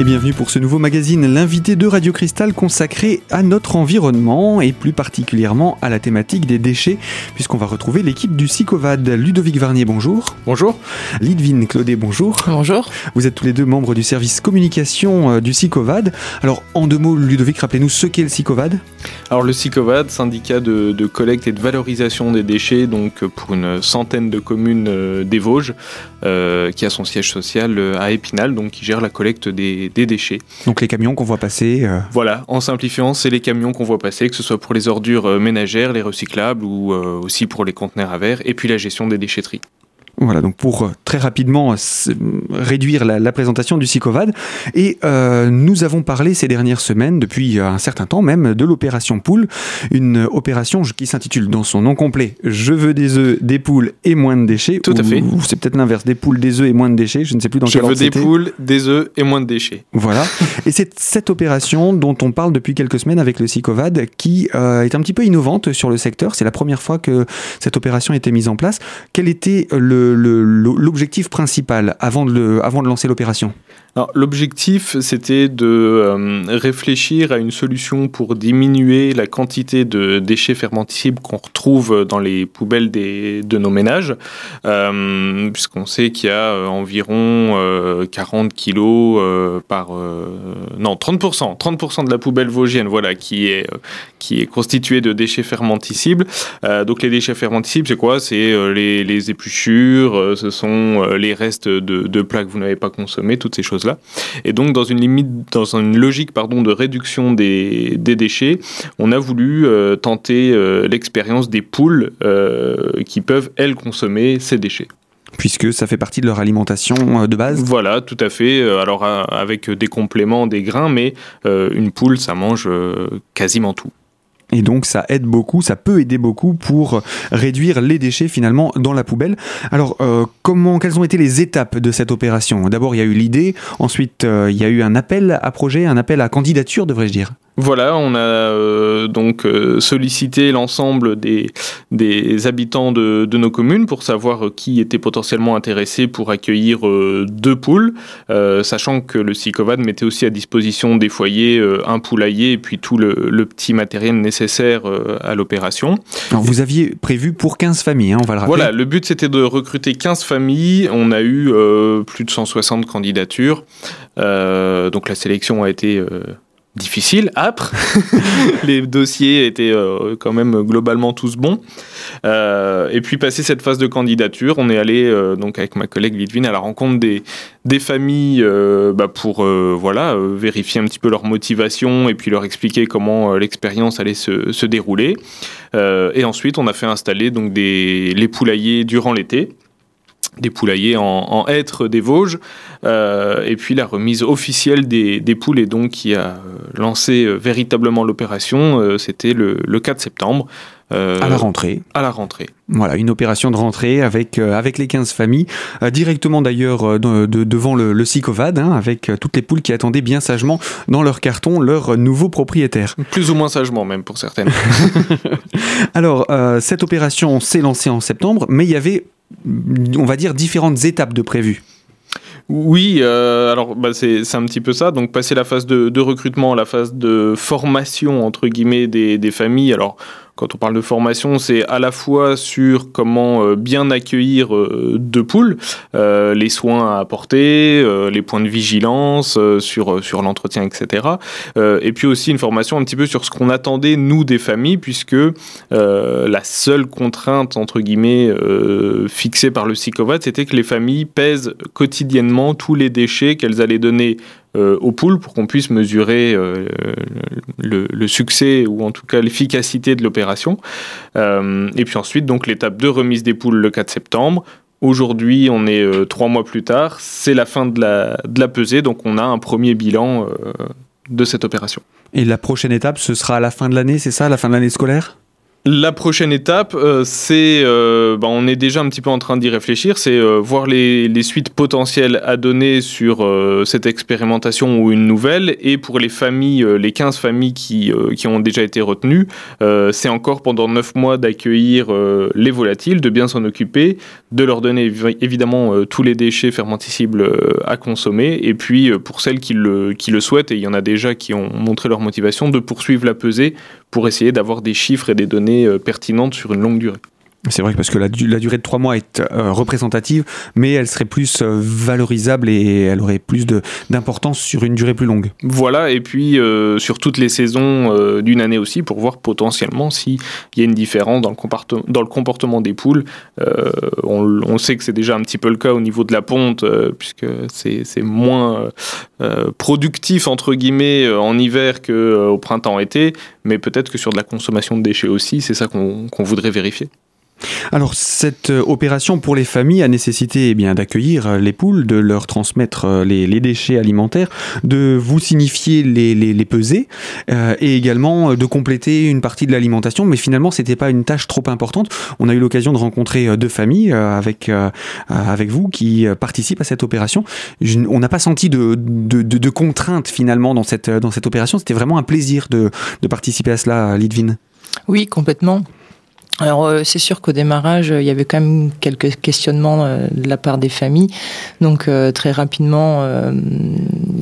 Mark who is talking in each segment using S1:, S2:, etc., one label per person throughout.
S1: Et bienvenue pour ce nouveau magazine, l'invité de Radio Cristal consacré à notre environnement et plus particulièrement à la thématique des déchets, puisqu'on va retrouver l'équipe du SICOVAD. Ludovic Varnier, bonjour.
S2: Bonjour.
S1: Lidvine Claudet, bonjour.
S3: Bonjour.
S1: Vous êtes tous les deux membres du service communication euh, du SICOVAD. Alors, en deux mots, Ludovic, rappelez-nous ce qu'est le SICOVAD.
S2: Alors, le SICOVAD, syndicat de, de, collecte et de valorisation des déchets, donc pour une centaine de communes euh, des Vosges, euh, qui a son siège social euh, à Épinal, donc qui gère la collecte des, des déchets.
S1: Donc les camions qu'on voit passer. Euh...
S2: Voilà, en simplifiant, c'est les camions qu'on voit passer, que ce soit pour les ordures euh, ménagères, les recyclables ou euh, aussi pour les conteneurs à verre, et puis la gestion des déchetteries.
S1: Voilà, donc pour euh, très rapidement réduire la, la, présentation du SICOVAD. Et euh, nous avons parlé ces dernières semaines, depuis un certain temps même, de l'opération poule. Une opération qui s'intitule dans son nom complet Je veux des œufs, des poules et moins de déchets.
S2: Tout à fait.
S1: Ou c'est peut-être l'inverse, des poules, des œufs et moins de déchets. Je ne sais plus dans
S2: Je
S1: quel
S2: veux
S1: ordre
S2: des poules, des œufs et moins de déchets.
S1: Voilà. et c'est cette opération dont on parle depuis quelques semaines avec le SICOVAD qui euh, est un petit peu innovante sur le secteur. C'est la première fois que cette opération a été mise en place. Quel était le l'objectif principal avant de, lancer l'opération?
S2: L'objectif, c'était de euh, réfléchir à une solution pour diminuer la quantité de déchets fermentescibles qu'on retrouve dans les poubelles de nos ménages, euh, puisqu'on sait qu'il y a euh, environ 40 kilos par... non, 30%, 30% de la poubelle vosgienne, voilà, qui est, qui est constituée de déchets fermentescibles. donc les déchets fermentescibles, c'est quoi? C'est les, les, épluchures, ce sont les restes de, plats que vous n'avez pas consommés, toutes ces choses-là. Et donc, dans une limite, dans une logique pardon, de réduction des, des déchets, on a voulu euh, tenter euh, l'expérience des poules euh, qui peuvent, elles, consommer ces déchets
S1: puisque ça fait partie de leur alimentation de base.
S2: Voilà, tout à fait. Alors avec des compléments, des grains, mais une poule, ça mange quasiment tout.
S1: Et donc ça aide beaucoup, ça peut aider beaucoup pour réduire les déchets finalement dans la poubelle. Alors euh, comment, quelles ont été les étapes de cette opération? D'abord il y a eu l'idée, ensuite euh, il y a eu un appel à projet, un appel à candidature devrais-je dire.
S2: Voilà, on a euh, donc euh, sollicité l'ensemble des, des habitants de, de, nos communes pour savoir qui était potentiellement intéressé pour accueillir euh, deux poules, sachant que le SICOVAD mettait aussi à disposition des foyers un poulailler et puis tout le, le petit matériel nécessaire à l'opération.
S1: Alors vous aviez prévu pour 15 familles, hein, on va le rappeler.
S2: Voilà, le but c'était de recruter 15 familles, on a eu plus de 160 candidatures, donc la sélection a été difficile, âpre. les dossiers étaient euh, quand même globalement tous bons. Euh, et puis passer cette phase de candidature, on est allé euh, donc avec ma collègue Lidvine à la rencontre des, familles bah, pour vérifier un petit peu leur motivation et puis leur expliquer comment l'expérience allait se, se dérouler. et ensuite, on a fait installer donc des les poulaillers durant l'été des poulaillers en, en hêtre des Vosges, euh, et puis la remise officielle des, des, poules, et donc qui a lancé euh, véritablement l'opération, euh, c'était le, le, 4 septembre.
S1: à la rentrée.
S2: À la rentrée.
S1: Voilà, une opération de rentrée avec, avec les 15 familles, directement d'ailleurs de, de, devant le, le SICOVAD, hein, avec toutes les poules qui attendaient bien sagement dans leur carton leur nouveau propriétaire.
S2: Plus ou moins sagement même pour certaines.
S1: Alors, cette opération s'est lancée en septembre, mais il y avait on va dire, différentes étapes de prévues.
S2: Oui, euh, alors bah, c'est un petit peu ça. Donc passer la phase de, recrutement, la phase de formation entre guillemets des, des familles. Alors quand on parle de formation, c'est à la fois sur comment euh, bien accueillir euh, deux poules, euh, les soins à apporter, les points de vigilance sur, sur l'entretien, etc. Et puis aussi une formation un petit peu sur ce qu'on attendait, nous, des familles, puisque la seule contrainte, entre guillemets, fixée par le SICOVAT, c'était que les familles pèsent quotidiennement tous les déchets qu'elles allaient donner aux poules pour qu'on puisse mesurer euh, le, succès ou en tout cas l'efficacité de l'opération. Euh, et puis ensuite, donc l'étape de remise des poules le 4 septembre. Aujourd'hui, on est euh, trois mois plus tard, c'est la fin de la, de la pesée, donc on a un premier bilan de cette opération.
S1: Et la prochaine étape, ce sera à la fin de l'année, c'est ça, la fin de l'année scolaire?
S2: La prochaine étape, euh, c'est, euh, bah, on est déjà un petit peu en train d'y réfléchir, c'est euh, voir les, suites potentielles à donner sur cette expérimentation ou une nouvelle. Et pour les familles, les 15 familles qui, qui ont déjà été retenues, c'est encore pendant 9 mois d'accueillir les volatiles, de bien s'en occuper, de leur donner évidemment tous les déchets fermenticibles à consommer. Et puis pour celles qui le, qui le souhaitent, et il y en a déjà qui ont montré leur motivation, de poursuivre la pesée pour essayer d'avoir des chiffres et des données euh, pertinentes sur une longue durée.
S1: C'est vrai parce que la, durée de trois mois est euh, représentative, mais elle serait plus euh, valorisable et elle aurait plus d'importance sur une durée plus longue.
S2: Voilà, et puis sur toutes les saisons d'une année aussi, pour voir potentiellement s'il y a une différence dans le, comportement, dans le comportement des poules. On, on, sait que c'est déjà un petit peu le cas au niveau de la ponte, puisque c'est moins productif, entre guillemets, en hiver qu'au printemps-été, mais peut-être que sur de la consommation de déchets aussi, c'est ça qu'on voudrait vérifier.
S1: Alors cette euh, opération pour les familles a nécessité eh bien d'accueillir euh, les poules, de leur transmettre euh, les, déchets alimentaires, de vous signifier les, les, pesées et également de compléter une partie de l'alimentation. Mais finalement, c'était pas une tâche trop importante. On a eu l'occasion de rencontrer deux familles avec avec vous qui participent à cette opération. on n'a pas senti de, de, de, contraintes finalement dans cette dans cette opération. C'était vraiment un plaisir de, de participer à cela, Lidvin.
S3: Oui, complètement. Alors euh, c'est sûr qu'au démarrage, il y avait quand même quelques questionnements euh, de la part des familles. Donc euh, très rapidement,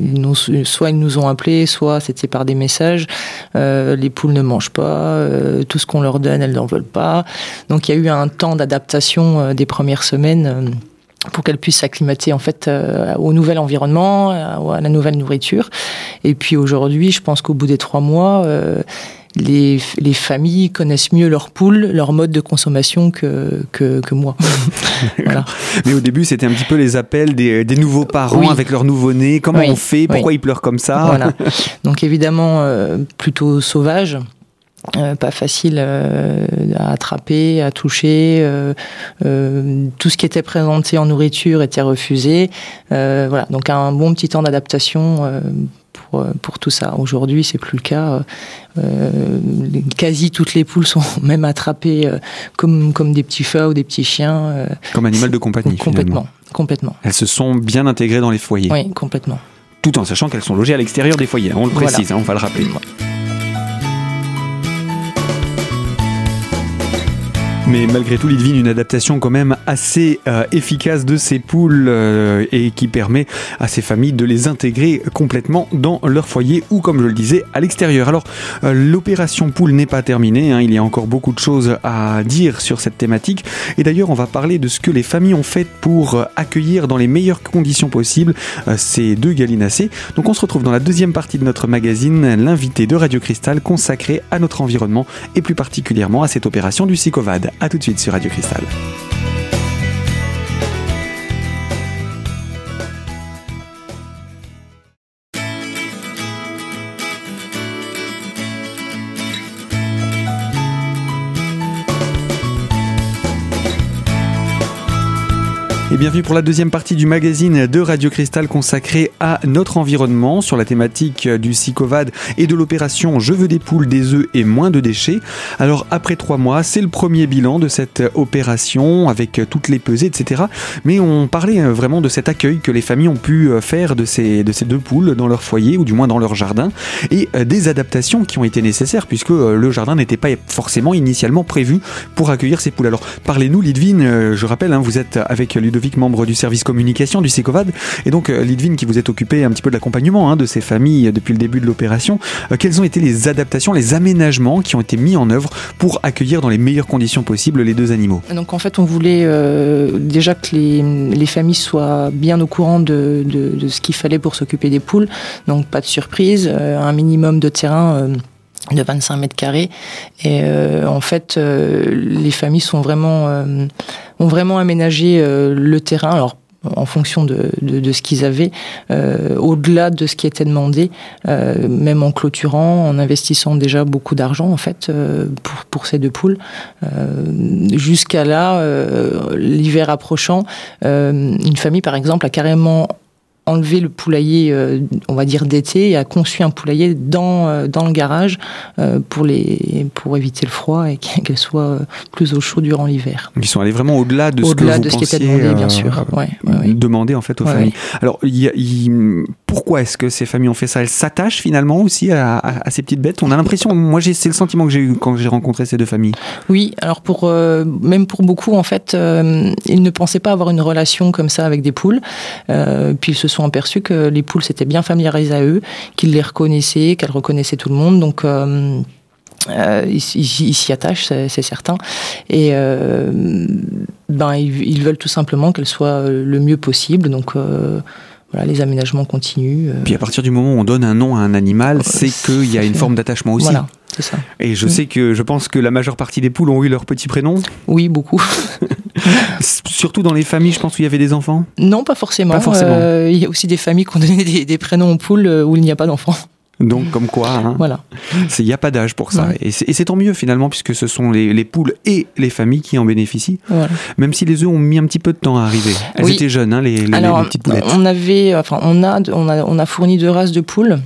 S3: nous, soit ils nous ont appelés, soit c'était par des messages. les poules ne mangent pas, tout ce qu'on leur donne, elles n'en veulent pas. Donc il y a eu un temps d'adaptation des premières semaines pour qu'elles puissent s'acclimater en fait au nouvel environnement, à la nouvelle nourriture. Et puis aujourd'hui, je pense qu'au bout des trois mois, les, les, familles connaissent mieux leurs poules, leur mode de consommation que, que, que moi.
S1: Mais au début, c'était un petit peu les appels des, des nouveaux parents avec leur nouveau-né. Comment on fait? Pourquoi ils pleurent comme ça?
S3: Voilà. Donc évidemment, euh, plutôt sauvage. Euh, pas facile euh, à attraper, à toucher. Euh, euh, tout ce qui était présenté en nourriture était refusé. voilà, donc un bon petit temps d'adaptation pour, pour tout ça. Aujourd'hui, c'est plus le cas. Euh, quasi toutes les poules sont même attrapées euh, comme, comme des petits chats ou des petits chiens. Euh,
S1: comme animal de compagnie.
S3: Complètement, complètement.
S1: Elles se sont bien intégrées dans les foyers.
S3: Oui, complètement.
S1: Tout en sachant qu'elles sont logées à l'extérieur des foyers. On le précise, hein, on va le rappeler. Mais malgré tout, il devine une adaptation quand même assez euh, efficace de ces poules euh, et qui permet à ces familles de les intégrer complètement dans leur foyer ou, comme je le disais, à l'extérieur. Alors, euh, l'opération poule n'est pas terminée. Hein, il y a encore beaucoup de choses à dire sur cette thématique. Et d'ailleurs, on va parler de ce que les familles ont fait pour accueillir dans les meilleures conditions possibles ces deux gallinacés. Donc, on se retrouve dans la deuxième partie de notre magazine, l'invité de Radio Cristal consacré à notre environnement et plus particulièrement à cette opération du Sicovad. A tout de suite sur Radio Cristal. Et bienvenue pour la deuxième partie du magazine de Radio Cristal consacré à notre environnement sur la thématique du SICOVAD et de l'opération Je veux des poules, des œufs et moins de déchets. Alors après trois mois, c'est le premier bilan de cette opération avec toutes les pesées, etc. Mais on parlait vraiment de cet accueil que les familles ont pu faire de ces, de ces deux poules dans leur foyer ou du moins dans leur jardin et des adaptations qui ont été nécessaires puisque le jardin n'était pas forcément initialement prévu pour accueillir ces poules. Alors parlez-nous Lidvine, je rappelle, hein, vous êtes avec Ludovic membre du service communication du SECOVAD, et donc euh, Lidvin qui vous êtes occupé un petit peu de l'accompagnement hein, de ces familles depuis le début de l'opération. Euh, quelles ont été les adaptations, les aménagements qui ont été mis en œuvre pour accueillir dans les meilleures conditions possibles les deux animaux?
S3: Donc en fait, on voulait euh, déjà que les, familles soient bien au courant de, ce qu'il fallait pour s'occuper des poules, donc pas de surprise, un minimum de terrain de 25 mètres carrés. Et euh, en fait, euh, les familles sont vraiment, euh, ont vraiment aménagé le terrain. Alors, en fonction de, de, ce qu'ils avaient, au-delà de ce qui était demandé, même en clôturant, en investissant déjà beaucoup d'argent en fait pour, pour ces deux poules. Jusqu'à là, l'hiver approchant, une famille par exemple a carrément enlevé le poulailler, euh, on va dire d'été, et a conçu un poulailler dans, euh, dans le garage euh, pour, les, pour éviter le froid et qu'elle soit plus au chaud durant l'hiver.
S1: Ils sont allés vraiment au-delà de ce que vous
S3: de ce qui était demandé, bien sûr. Ouais, ouais, ouais.
S1: demander en fait aux familles. Alors, il y a- il- pourquoi est-ce que ces familles ont fait ça? Elles s'attachent finalement aussi à, ces petites bêtes? On a l'impression, moi c'est le sentiment que j'ai eu quand j'ai rencontré ces deux familles.
S3: Oui, alors pour euh, même pour beaucoup en fait, euh, ils ne pensaient pas avoir une relation comme ça avec des poules. Euh, puis ils se sont aperçus que les poules s'étaient bien familiarisées à eux, qu'ils les reconnaissaient, qu'elles reconnaissaient tout le monde. Donc ils s'y attachent, c'est certain. Et ben ils, veulent tout simplement qu'elles soient euh, le mieux possible. Donc voilà, les aménagements continuent. euh,
S1: Puis à partir du moment où on donne un nom à un animal, c'est qu'il y a une forme d'attachement aussi.
S3: voilà, c'est ça.
S1: Et je
S3: Mm.
S1: sais que je pense que la majeure partie des poules ont eu leur petit prénom,
S3: Oui, beaucoup.
S1: Surtout dans les familles, je pense, où il y avait des enfants?
S3: Non, pas forcément.
S1: Pas forcément.
S3: Euh, il y a aussi des familles qui ont donné des, des prénoms aux poules euh, où il n'y a pas d'enfants.
S1: Donc, comme quoi, hein,
S3: Voilà.
S1: il n'y a pas d'âge pour ça.
S3: Ouais.
S1: Et c'est et c'est tant mieux finalement, puisque ce sont les, les poules et les familles qui en bénéficient,
S3: voilà.
S1: même si les œufs ont mis un petit peu de temps à arriver. Elles
S3: Oui.
S1: étaient jeunes, hein, les, les-
S3: Alors,
S1: les petites poulettes.
S3: on avait, enfin, on a, on a, on a fourni deux races de poules.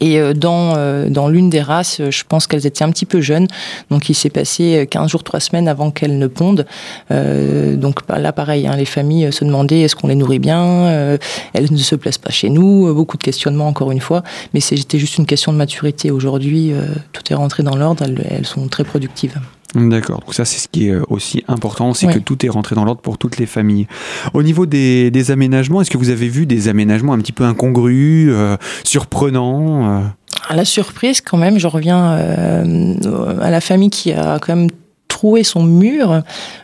S3: Et euh, dans, euh, dans l'une des races, euh, je pense qu'elles étaient un petit peu jeunes. Donc il s'est passé 15 jours, 3 semaines avant qu'elles ne pondent. Euh, donc bah, là, pareil, hein, les familles se demandaient est-ce qu'on les nourrit bien euh, Elles ne se plaisent pas chez nous. Beaucoup de questionnements, encore une fois. Mais c'était juste une question de maturité. Aujourd'hui, euh, tout est rentré dans l'ordre. Elles sont très productives.
S1: D'accord, donc ça c'est ce qui est euh, aussi important, c'est
S3: Ouais.
S1: que tout est rentré dans l'ordre pour toutes les familles. Au niveau des, des aménagements, est-ce que vous avez vu des aménagements un petit peu incongrus, euh, surprenants euh?
S3: À la surprise, quand même, je reviens euh, à la famille qui a quand même troué son mur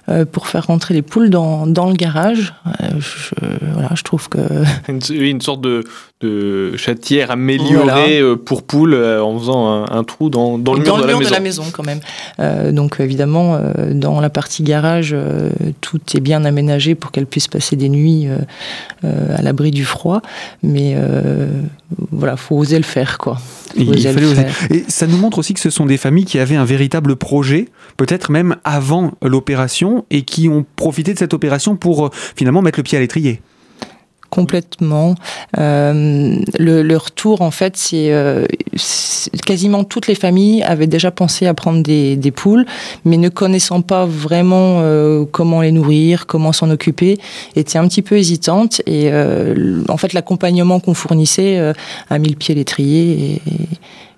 S3: euh, pour faire rentrer les poules dans, dans le garage. Euh, je, voilà, je trouve que
S2: une sorte de, de chatière améliorée
S3: Voilà.
S2: euh, pour poules euh, en faisant un, un trou dans, dans le mur,
S3: dans
S2: de,
S3: le mur
S2: la maison.
S3: quand même. Euh, donc évidemment, euh, dans la partie garage, euh, tout est bien aménagé pour qu'elles puissent passer des nuits euh, euh, à l'abri du froid. Mais euh, voilà, faut oser le faire, quoi. Faut
S1: Il
S3: oser le
S1: oser.
S3: faire.
S1: Et ça nous montre aussi que ce sont des familles qui avaient un véritable projet, peut-être même avant l'opération, et qui ont profité de cette opération pour euh, finalement mettre le pied à l'étrier.
S3: Complètement. Euh, le, le retour, en fait, c'est euh, quasiment toutes les familles avaient déjà pensé à prendre des, des poules, mais ne connaissant pas vraiment euh, comment les nourrir, comment s'en occuper, étaient un petit peu hésitantes. Et euh, en fait, l'accompagnement qu'on fournissait a mis le pied à l'étrier.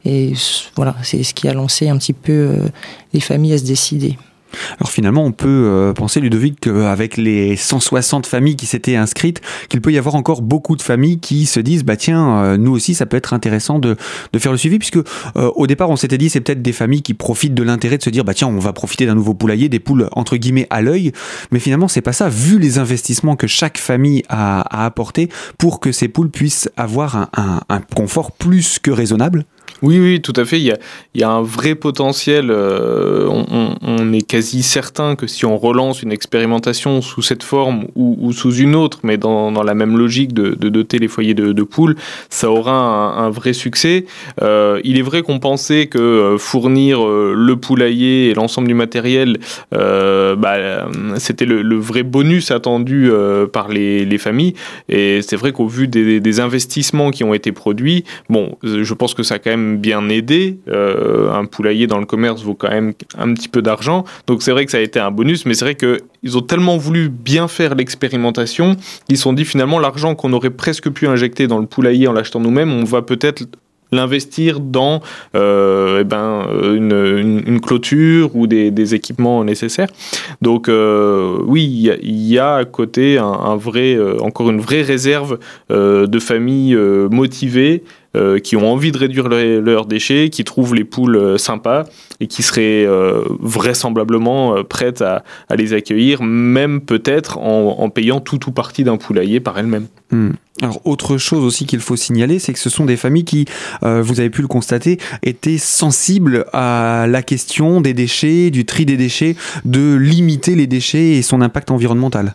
S3: Et, et s- voilà, c'est ce qui a lancé un petit peu euh, les familles à se décider.
S1: Alors finalement, on peut euh, penser, Ludovic, qu'avec les 160 familles qui s'étaient inscrites, qu'il peut y avoir encore beaucoup de familles qui se disent, bah tiens, euh, nous aussi, ça peut être intéressant de, de faire le suivi, puisque euh, au départ, on s'était dit, c'est peut-être des familles qui profitent de l'intérêt de se dire, bah tiens, on va profiter d'un nouveau poulailler, des poules entre guillemets à l'œil, mais finalement, c'est pas ça, vu les investissements que chaque famille a, a apporté pour que ces poules puissent avoir un- un confort plus que raisonnable.
S2: Oui, oui, tout à fait. Il y a, un vrai potentiel. euh, on, est quasi certain que si on relance une expérimentation sous cette forme ou, ou sous une autre, mais dans, la même logique de, doter les foyers de, poules, ça aura un, vrai succès. Euh, il est vrai qu'on pensait que euh, fournir le poulailler et l'ensemble du matériel, bah, c'était le, vrai bonus attendu par les, les familles. Et c'est vrai qu'au vu des, des investissements qui ont été produits, bon, je pense que ça a quand même bien aidé. Euh, un poulailler dans le commerce vaut quand même un petit peu d'argent. Donc c'est vrai que ça a été un bonus, mais c'est vrai qu'ils ont tellement voulu bien faire l'expérimentation qu'ils se sont dit finalement l'argent qu'on aurait presque pu injecter dans le poulailler en l'achetant nous-mêmes, on va peut-être l'investir dans euh, eh ben, une, une- clôture ou des, équipements nécessaires. Donc euh, oui, il y a- à côté un, vrai, euh, encore une vraie réserve euh, de familles euh, motivées euh, qui ont envie de réduire le- leurs déchets, qui trouvent les poules euh, sympas et qui seraient euh, vraisemblablement euh, prêtes à, les accueillir, même peut-être en, payant tout ou partie d'un poulailler par elles-mêmes.
S1: Hmm. Alors autre chose aussi qu'il faut signaler, c'est que ce sont des familles qui, euh, vous avez pu le constater, étaient sensibles à la question des déchets, du tri des déchets, de limiter les déchets et son impact environnemental.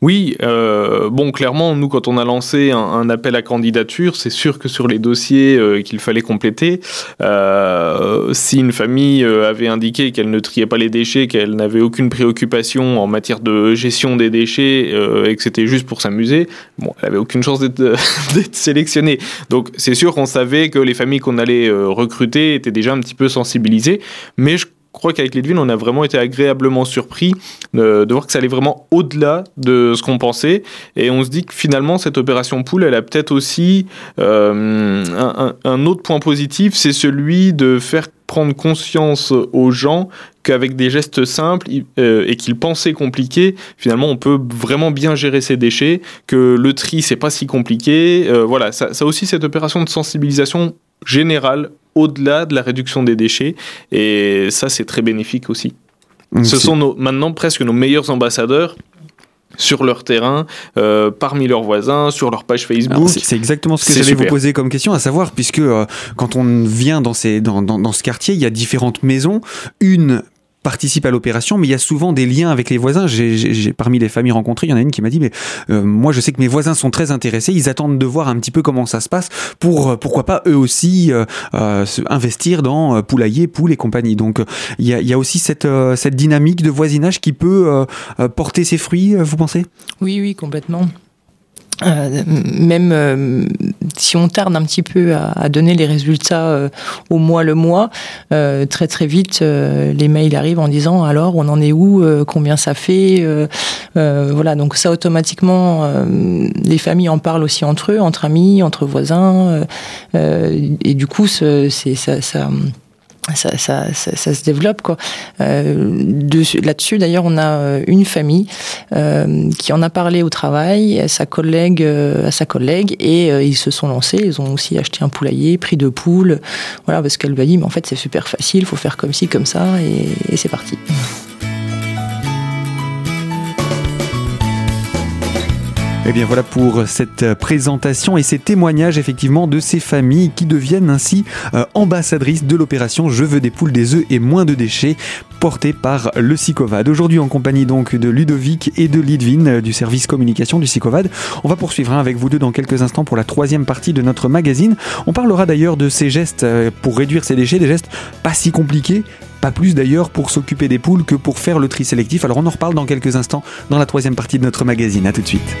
S2: Oui, euh, bon, clairement, nous, quand on a lancé un, appel à candidature, c'est sûr que sur les dossiers euh, qu'il fallait compléter, euh, si une famille avait indiqué qu'elle ne triait pas les déchets, qu'elle n'avait aucune préoccupation en matière de gestion des déchets et que c'était juste pour s'amuser, bon, elle avait aucune chance d'être sélectionnée. Donc, c'est sûr qu'on savait que les familles qu'on allait recruter étaient déjà un petit peu sensibilisées, mais je crois qu'avec Lidville, on a vraiment été agréablement surpris de, voir que ça allait vraiment au-delà de ce qu'on pensait. Et on se dit que finalement, cette opération poule, elle a peut-être aussi euh, un, autre point positif, c'est celui de faire prendre conscience aux gens qu'avec des gestes simples euh, et qu'ils pensaient compliqués, finalement, on peut vraiment bien gérer ses déchets, que le tri, c'est pas si compliqué. Euh, voilà, ça, ça aussi cette opération de sensibilisation générale au-delà de la réduction des déchets. Et ça, c'est très bénéfique aussi. Ce sont nos, maintenant presque nos meilleurs ambassadeurs sur leur terrain, euh, parmi leurs voisins, sur leur page Facebook.
S1: C'est exactement ce que j'allais vous poser comme question, à savoir, puisque euh, quand on vient dans, ces, dans, dans, dans, ce quartier, il y a différentes maisons. Une participe à l'opération, mais il y a souvent des liens avec les voisins. J'ai parmi les familles rencontrées, il y en a une qui m'a dit, mais euh, moi je sais que mes voisins sont très intéressés, ils attendent de voir un petit peu comment ça se passe pour euh, pourquoi pas eux aussi euh, investir dans poulailler, poules et compagnie. Donc il y a, aussi cette, dynamique de voisinage qui peut porter ses fruits, vous pensez?
S3: Oui, oui, complètement. Même si on tarde un petit peu à, donner les résultats euh, au mois le mois, très très vite les mails arrivent en disant alors on en est où, combien ça fait, voilà. Donc ça automatiquement les familles en parlent aussi entre eux, entre amis, entre voisins et du coup c'est ça, ça ça, ça, ça, se développe quoi. Euh, Là-dessus, d'ailleurs, on a euh, une famille euh, qui en a parlé au travail à sa collègue, euh, à sa collègue, et euh, ils se sont lancés. Ils ont aussi acheté un poulailler, pris deux poules, voilà, parce qu'elle lui a dit, mais en fait, c'est super facile, faut faire comme ci, comme ça, et, et c'est parti.
S1: Et eh bien voilà pour cette présentation et ces témoignages effectivement de ces familles qui deviennent ainsi euh, ambassadrices de l'opération Je veux des poules, des œufs et moins de déchets portée par le SICOVAD. Aujourd'hui en compagnie donc de Ludovic et de Lidvin euh, du service communication du SICOVAD. On va poursuivre hein, avec vous deux dans quelques instants pour la troisième partie de notre magazine. On parlera d'ailleurs de ces gestes euh, pour réduire ces déchets, des gestes pas si compliqués, pas plus d'ailleurs pour s'occuper des poules que pour faire le tri sélectif. Alors on en reparle dans quelques instants dans la troisième partie de notre magazine. A tout de suite.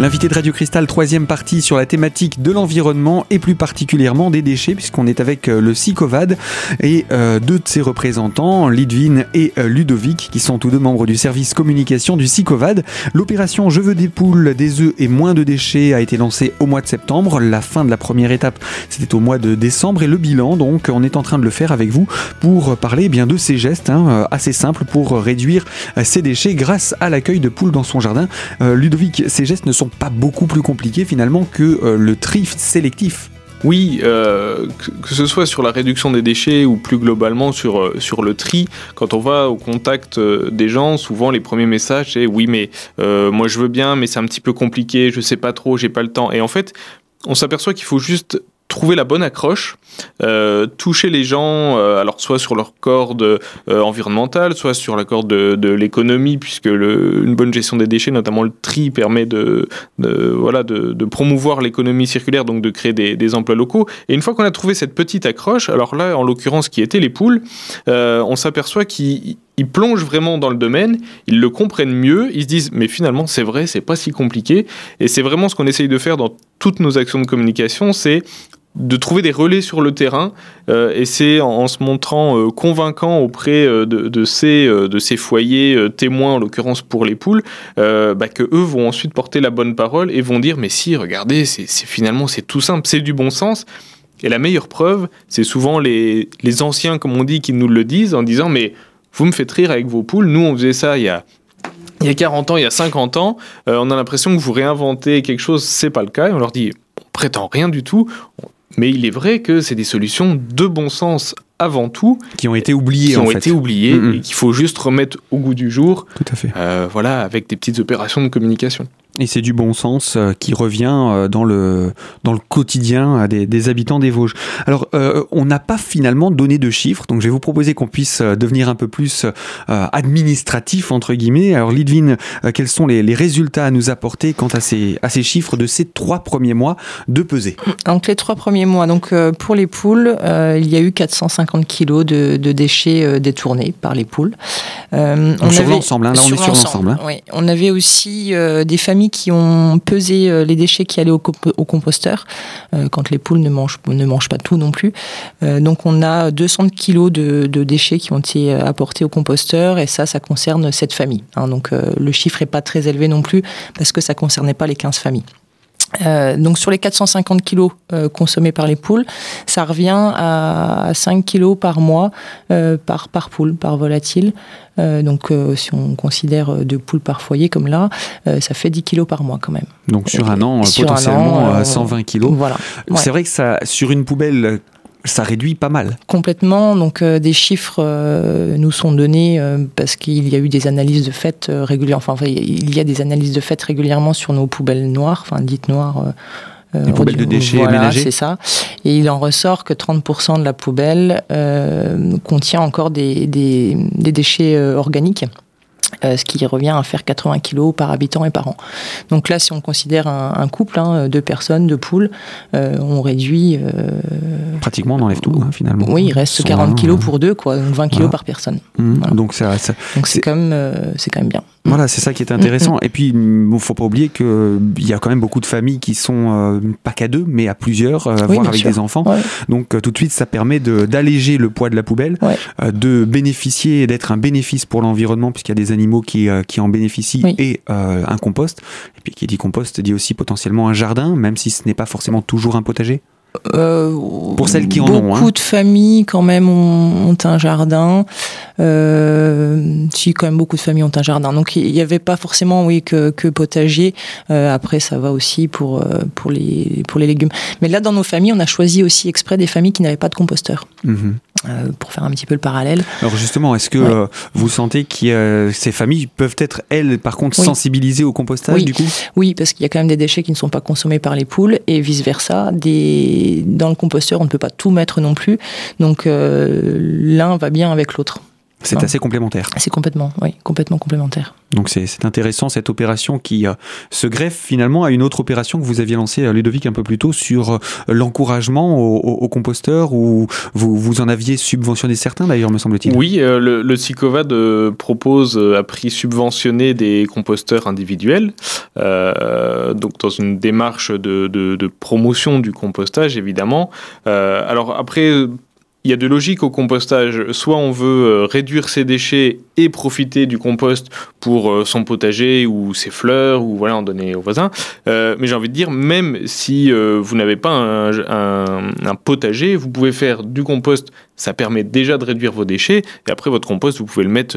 S1: L'invité de Radio Cristal, troisième partie sur la thématique de l'environnement et plus particulièrement des déchets, puisqu'on est avec euh, le SICOVAD et euh, deux de ses représentants, Lidvin et euh, Ludovic, qui sont tous deux membres du service communication du SICOVAD. L'opération Je veux des poules, des œufs et moins de déchets a été lancée au mois de septembre. La fin de la première étape, c'était au mois de décembre et le bilan, donc, on est en train de le faire avec vous pour parler eh bien de ces gestes hein, assez simples pour réduire ces déchets grâce à l'accueil de poules dans son jardin. Ludovic, ces gestes ne sont pas beaucoup plus compliqué finalement que euh, le tri sélectif.
S2: Oui, euh, que, ce soit sur la réduction des déchets ou plus globalement sur, euh, sur le tri, quand on va au contact des gens, souvent les premiers messages c'est oui mais moi je veux bien mais c'est un petit peu compliqué, je sais pas trop, j'ai pas le temps. Et en fait, on s'aperçoit qu'il faut juste trouver la bonne accroche, euh, toucher les gens, euh, alors soit sur leur corde euh, environnementale, soit sur la corde de, l'économie, puisque une bonne gestion des déchets, notamment le tri, permet de, voilà, de, promouvoir l'économie circulaire, donc de créer des, emplois locaux. Et une fois qu'on a trouvé cette petite accroche, alors là, en l'occurrence, qui étaient les poules, on s'aperçoit qu'ils ils plongent vraiment dans le domaine, ils le comprennent mieux, ils se disent mais finalement c'est vrai, c'est pas si compliqué et c'est vraiment ce qu'on essaye de faire dans toutes nos actions de communication, c'est de trouver des relais sur le terrain euh, et c'est en, se montrant euh, convaincant auprès euh, de, ces, de ces foyers témoins en l'occurrence pour les poules bah, que eux vont ensuite porter la bonne parole et vont dire mais si regardez c'est finalement c'est tout simple c'est du bon sens. Et la meilleure preuve c'est souvent les, les anciens comme on dit qui nous le disent en disant mais vous me faites rire avec vos poules. Nous on faisait ça il y a il y a 40 ans, il y a 50 ans, on a l'impression que vous réinventez quelque chose, c'est pas le cas, et on leur dit, on prétend rien du tout, mais il est vrai que c'est des solutions de bon sens avant tout
S1: qui ont été oubliés
S2: qui
S1: en
S2: ont
S1: fait.
S2: été oubliés
S1: Mm, mm.
S2: et qu'il faut juste remettre au goût du jour
S1: Tout à fait.
S2: euh, voilà avec des petites opérations de communication
S1: Et c'est du bon sens euh, qui revient euh, dans le, dans le quotidien euh, des, des habitants des Vosges. Alors, on n'a pas finalement donné de chiffres, donc je vais vous proposer qu'on puisse devenir un peu plus administratif, entre guillemets. Alors, Lidvin, quels sont les, les résultats à nous apporter quant à ces, à ces chiffres de ces trois premiers mois de pesée?
S3: Donc les trois premiers mois, donc pour les poules, il y a eu 450 kilos de, de déchets détournés par les poules. Euh,
S1: Donc, sur l'ensemble, hein, là, on est sur l'ensemble, hein.
S3: Oui, on avait aussi euh, des familles qui ont pesé euh, les déchets qui allaient au, compo- au composteur, euh, quand les poules ne mangent, ne pas tout non plus. Euh, donc on a 200 kilos de, de déchets qui ont été apportés au composteur, et ça, ça concerne cette famille. hein. donc le chiffre n'est pas très élevé non plus, parce que ça concernait pas les 15 familles. Euh, donc sur les 450 kilos euh, consommés par les poules, ça revient à 5 kilos par mois euh, par, par poule, par volatile. Donc si on considère deux poules par foyer comme là, ça fait 10 kilos par mois quand même.
S1: Donc, sur un an,
S3: un
S1: potentiellement
S3: an,
S1: euh,
S3: euh,
S1: 120 kilos.
S3: Voilà. Ouais.
S1: C'est vrai que ça, sur une poubelle, ça réduit pas mal.
S3: Complètement. Donc euh, des chiffres euh, nous sont donnés euh, parce qu'il y a eu des analyses de fait régulières. Enfin, il y a des analyses de fait régulièrement sur nos poubelles noires, enfin dites noires.
S1: Les poubelles de déchets
S3: voilà,
S1: ménagers.
S3: c'est ça. Et il en ressort que 30% de la poubelle contient encore des, des, des déchets organiques. euh, ce qui revient à faire 80 kilos par habitant et par an. Donc là, si on considère un, un couple, hein, deux personnes, deux poules, euh, on réduit euh,
S1: Pratiquement, on enlève tout, hein, finalement.
S3: oui, il reste
S1: 120,
S3: 40 kilos
S1: euh,
S3: pour deux, quoi, donc 20 kilos
S1: Voilà.
S3: par personne. Voilà.
S1: Donc ça, ça-
S3: Donc
S1: C'est-
S3: quand même, euh, quand même bien.
S1: Voilà, c'est ça qui est intéressant. Et puis, il ne faut pas oublier qu'il y a quand même beaucoup de familles qui sont euh, pas qu'à deux, mais à plusieurs, euh,
S3: Oui,
S1: voire avec
S3: sûr.
S1: des enfants.
S3: Ouais.
S1: Donc, euh, tout de suite, ça permet d'alléger le poids de la poubelle,
S3: Ouais.
S1: de bénéficier et d'être un bénéfice pour l'environnement, puisqu'il y a des animaux qui, qui en bénéficient,
S3: Oui.
S1: et un compost. Et puis, qui dit compost dit aussi potentiellement un jardin, même si ce n'est pas forcément toujours un potager.
S3: Euh,
S1: Pour celles qui en
S3: beaucoup
S1: ont, hein.
S3: de familles quand même ont, ont un jardin. Euh, si quand même beaucoup de familles ont un jardin. Donc il n'y avait pas forcément oui que, que potager. Euh, après ça va aussi pour euh, pour les pour les légumes. Mais là dans nos familles on a choisi aussi exprès des familles qui n'avaient pas de composteur
S1: Mhm.
S3: Euh, pour faire un petit peu le parallèle.
S1: Alors justement, est-ce que
S3: Ouais.
S1: euh, vous sentez que euh, ces familles peuvent être, elles, par contre,
S3: Oui.
S1: sensibilisées au compostage,
S3: Oui.
S1: du coup?
S3: Oui, parce qu'il y a quand même des déchets qui ne sont pas consommés par les poules et vice versa. Des... Dans le composteur, on ne peut pas tout mettre non plus. Donc euh, l'un va bien avec l'autre.
S1: C'est
S3: Non.
S1: assez complémentaire.
S3: C'est complètement, oui, complètement complémentaire.
S1: Donc c'est c'est intéressant cette opération qui euh, se greffe finalement à une autre opération que vous aviez lancée, euh, Ludovic, un peu plus tôt sur euh, l'encouragement aux au, au composteurs où vous, vous en aviez subventionné certains d'ailleurs, me semble-t-il?
S2: Oui, euh, le, le Sicovad euh, propose euh, à prix subventionné des composteurs individuels, euh, donc dans une démarche de, de- de promotion du compostage évidemment. Euh, alors après, il y a de logique au compostage. Soit on veut euh, réduire ses déchets et profiter du compost pour euh, son potager ou ses fleurs ou voilà en donner aux voisins. Euh, mais j'ai envie de dire, même si vous n'avez pas un, potager, vous pouvez faire du compost. Ça permet déjà de réduire vos déchets. Et après, votre compost, vous pouvez le mettre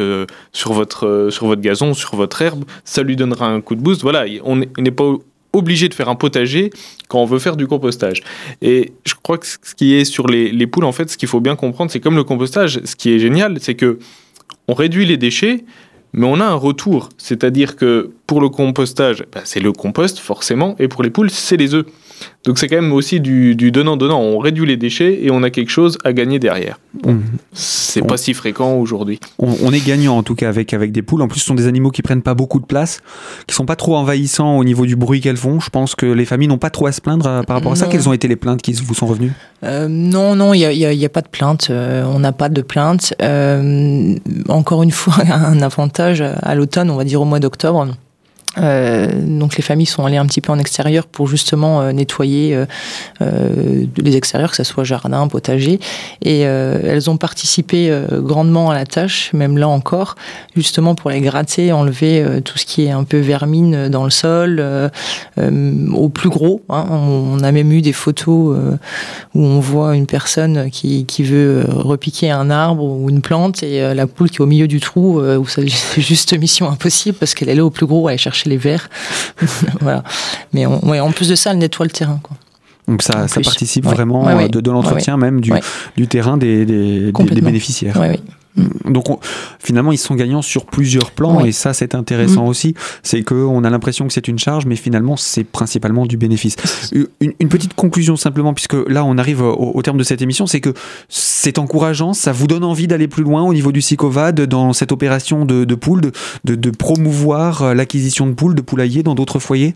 S2: sur, votre, sur votre gazon, sur votre herbe. Ça lui donnera un coup de boost. Voilà, on n'est pas obligé de faire un potager quand on veut faire du compostage. Et je crois que ce qui est sur les, les poules, en fait, ce qu'il faut bien comprendre, c'est comme le compostage, ce qui est génial, c'est que on réduit les déchets, mais on a un retour. C'est-à-dire que pour le compostage, bah, c'est le compost, forcément, et pour les poules, c'est les œufs. Donc c'est quand même aussi du donnant-donnant. On réduit les déchets et on a quelque chose à gagner derrière.
S1: Mhm.
S2: C'est pas si fréquent aujourd'hui.
S1: On, on est gagnant en tout cas avec, avec des poules. En plus, ce sont des animaux qui prennent pas beaucoup de place, qui sont pas trop envahissants au niveau du bruit qu'elles font. Je pense que les familles n'ont pas trop à se plaindre euh, par rapport à ça.
S3: Non.
S1: Quelles ont été les plaintes qui vous sont revenues?
S3: Euh, non, non, il n'y a, pas de plainte. euh, on n'a pas de plainte. Euh, encore une fois, un avantage à l'automne, on va dire au mois d'octobre. Euh, donc les familles sont allées un petit peu en extérieur pour justement euh, nettoyer euh, euh, les extérieurs, que ce soit jardin, potager. Et euh, elles ont participé grandement à la tâche, même là encore, justement pour les gratter, enlever tout ce qui est un peu vermine dans le sol, au plus gros. hein. On, a même eu des photos où on voit une personne qui, qui veut repiquer un arbre ou une plante et la poule qui est au milieu du trou, où c'est juste mission impossible parce qu'elle est au plus gros à aller chercher les vers. voilà. Mais on- ouais, en plus de ça, elle nettoie le terrain. Quoi.
S1: Donc ça, ça participe vraiment de, l'entretien même du, du terrain des, des, des bénéficiaires. Donc finalement, ils sont gagnants sur plusieurs plans et ça, c'est intéressant mm. aussi. C'est qu'on a l'impression que c'est une charge, mais finalement, c'est principalement du bénéfice. Une, petite conclusion simplement, puisque là, on arrive au, terme de cette émission, c'est que c'est encourageant, ça vous donne envie d'aller plus loin au niveau du SICOVAD dans cette opération de, de poules, de, de promouvoir euh, l'acquisition de poules, de poulaillers dans d'autres foyers?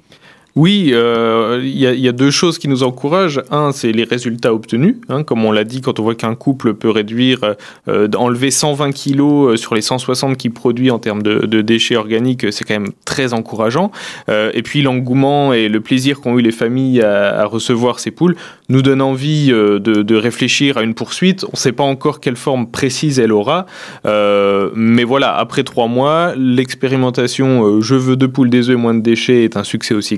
S2: Oui, euh, il y, a deux choses qui nous encouragent. Un, c'est les résultats obtenus. Hein, comme on l'a dit, quand on voit qu'un couple peut réduire, euh, enlever 120 kilos euh, sur les 160 qu'il produit en termes de, déchets organiques, c'est quand même très encourageant. et puis l'engouement et le plaisir qu'ont eu les familles à, recevoir ces poules nous donne envie de, réfléchir à une poursuite. On ne sait pas encore quelle forme précise elle aura. mais voilà, après trois mois, l'expérimentation Je veux deux poules, des œufs, moins de déchets est un succès aussi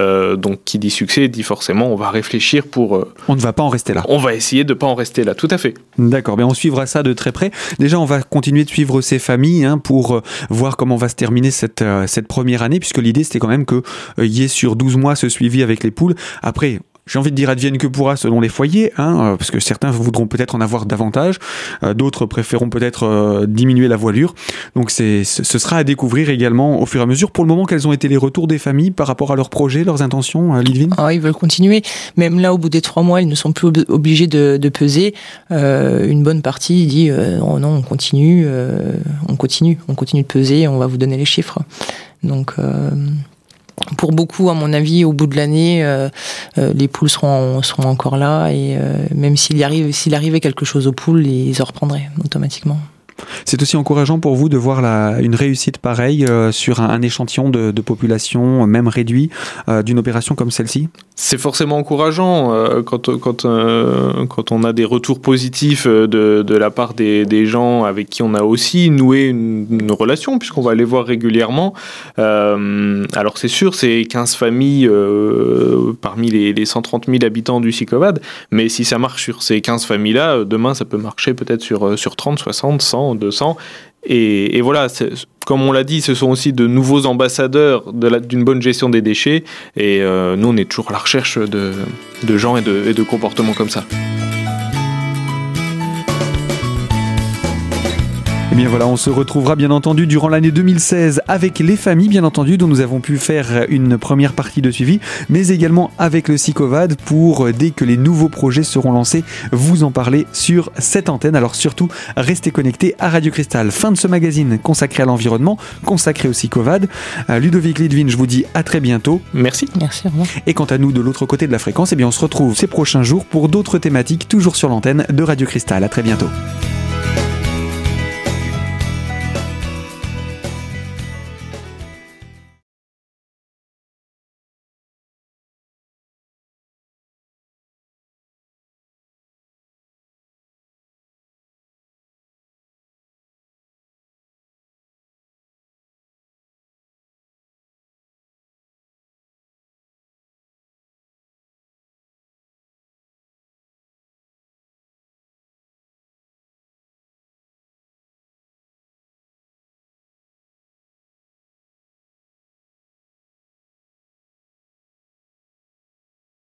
S2: euh, donc, qui dit succès dit forcément on va réfléchir pour.
S1: Euh, on ne va pas en rester là.
S2: On va essayer de ne pas en rester là, tout à fait.
S1: D'accord, bien on suivra ça de très près. Déjà, on va continuer de suivre ces familles hein, pour euh, voir comment va se terminer cette, cette première année, puisque l'idée c'était quand même qu'il y ait sur 12 mois ce suivi avec les poules. Après, j'ai envie de dire advienne que pourra selon les foyers, hein, euh, parce que certains voudront peut-être en avoir davantage, euh, d'autres préféreront peut-être euh, diminuer la voilure. Donc c'est, ce sera à découvrir également au fur et à mesure. Pour le moment, quels ont été les retours des familles par rapport à leurs projets, leurs intentions, Lidvin
S3: ah, Ils veulent continuer. Même là, au bout des trois mois, ils ne sont plus obligés de, peser. une bonne partie dit oh non, on continue, on continue, on continue de peser, on va vous donner les chiffres. Donc pour beaucoup, à mon avis, au bout de l'année, euh, euh, les poules seront, encore là et euh, même s'il arrive, s'il arrivait quelque chose aux poules, ils en reprendraient automatiquement.
S1: C'est aussi encourageant pour vous de voir une réussite pareille sur un, échantillon de, population, même réduit, d'une opération comme celle-ci?
S2: C'est forcément encourageant euh, quand, euh, on a des retours positifs euh, de, la part des, gens avec qui on a aussi noué une, relation, puisqu'on va les voir régulièrement. alors c'est sûr, c'est 15 familles parmi les, les, 130 000 habitants du Sicovad, mais si ça marche sur ces 15 familles-là, demain ça peut marcher peut-être sur 30, 60, 100, 200. Et, voilà, comme on l'a dit, ce sont aussi de nouveaux ambassadeurs d'une bonne gestion des déchets. Et euh, nous, on est toujours à la recherche de, gens et de comportements comme ça.
S1: Bien voilà, on se retrouvera bien entendu durant l'année 2016 avec les familles, bien entendu, dont nous avons pu faire une première partie de suivi, mais également avec le SICOVAD pour, euh, dès que les nouveaux projets seront lancés, vous en parler sur cette antenne. Alors surtout, restez connectés à Radio Cristal. Fin de ce magazine consacré à l'environnement, consacré au SICOVAD. Euh, Ludovic Lidvin, je vous dis à très bientôt.
S2: Merci.
S3: Merci,
S1: Et quant à nous, de l'autre côté de la fréquence, eh bien, on se retrouve ces prochains jours pour d'autres thématiques, toujours sur l'antenne de Radio Cristal. À très bientôt.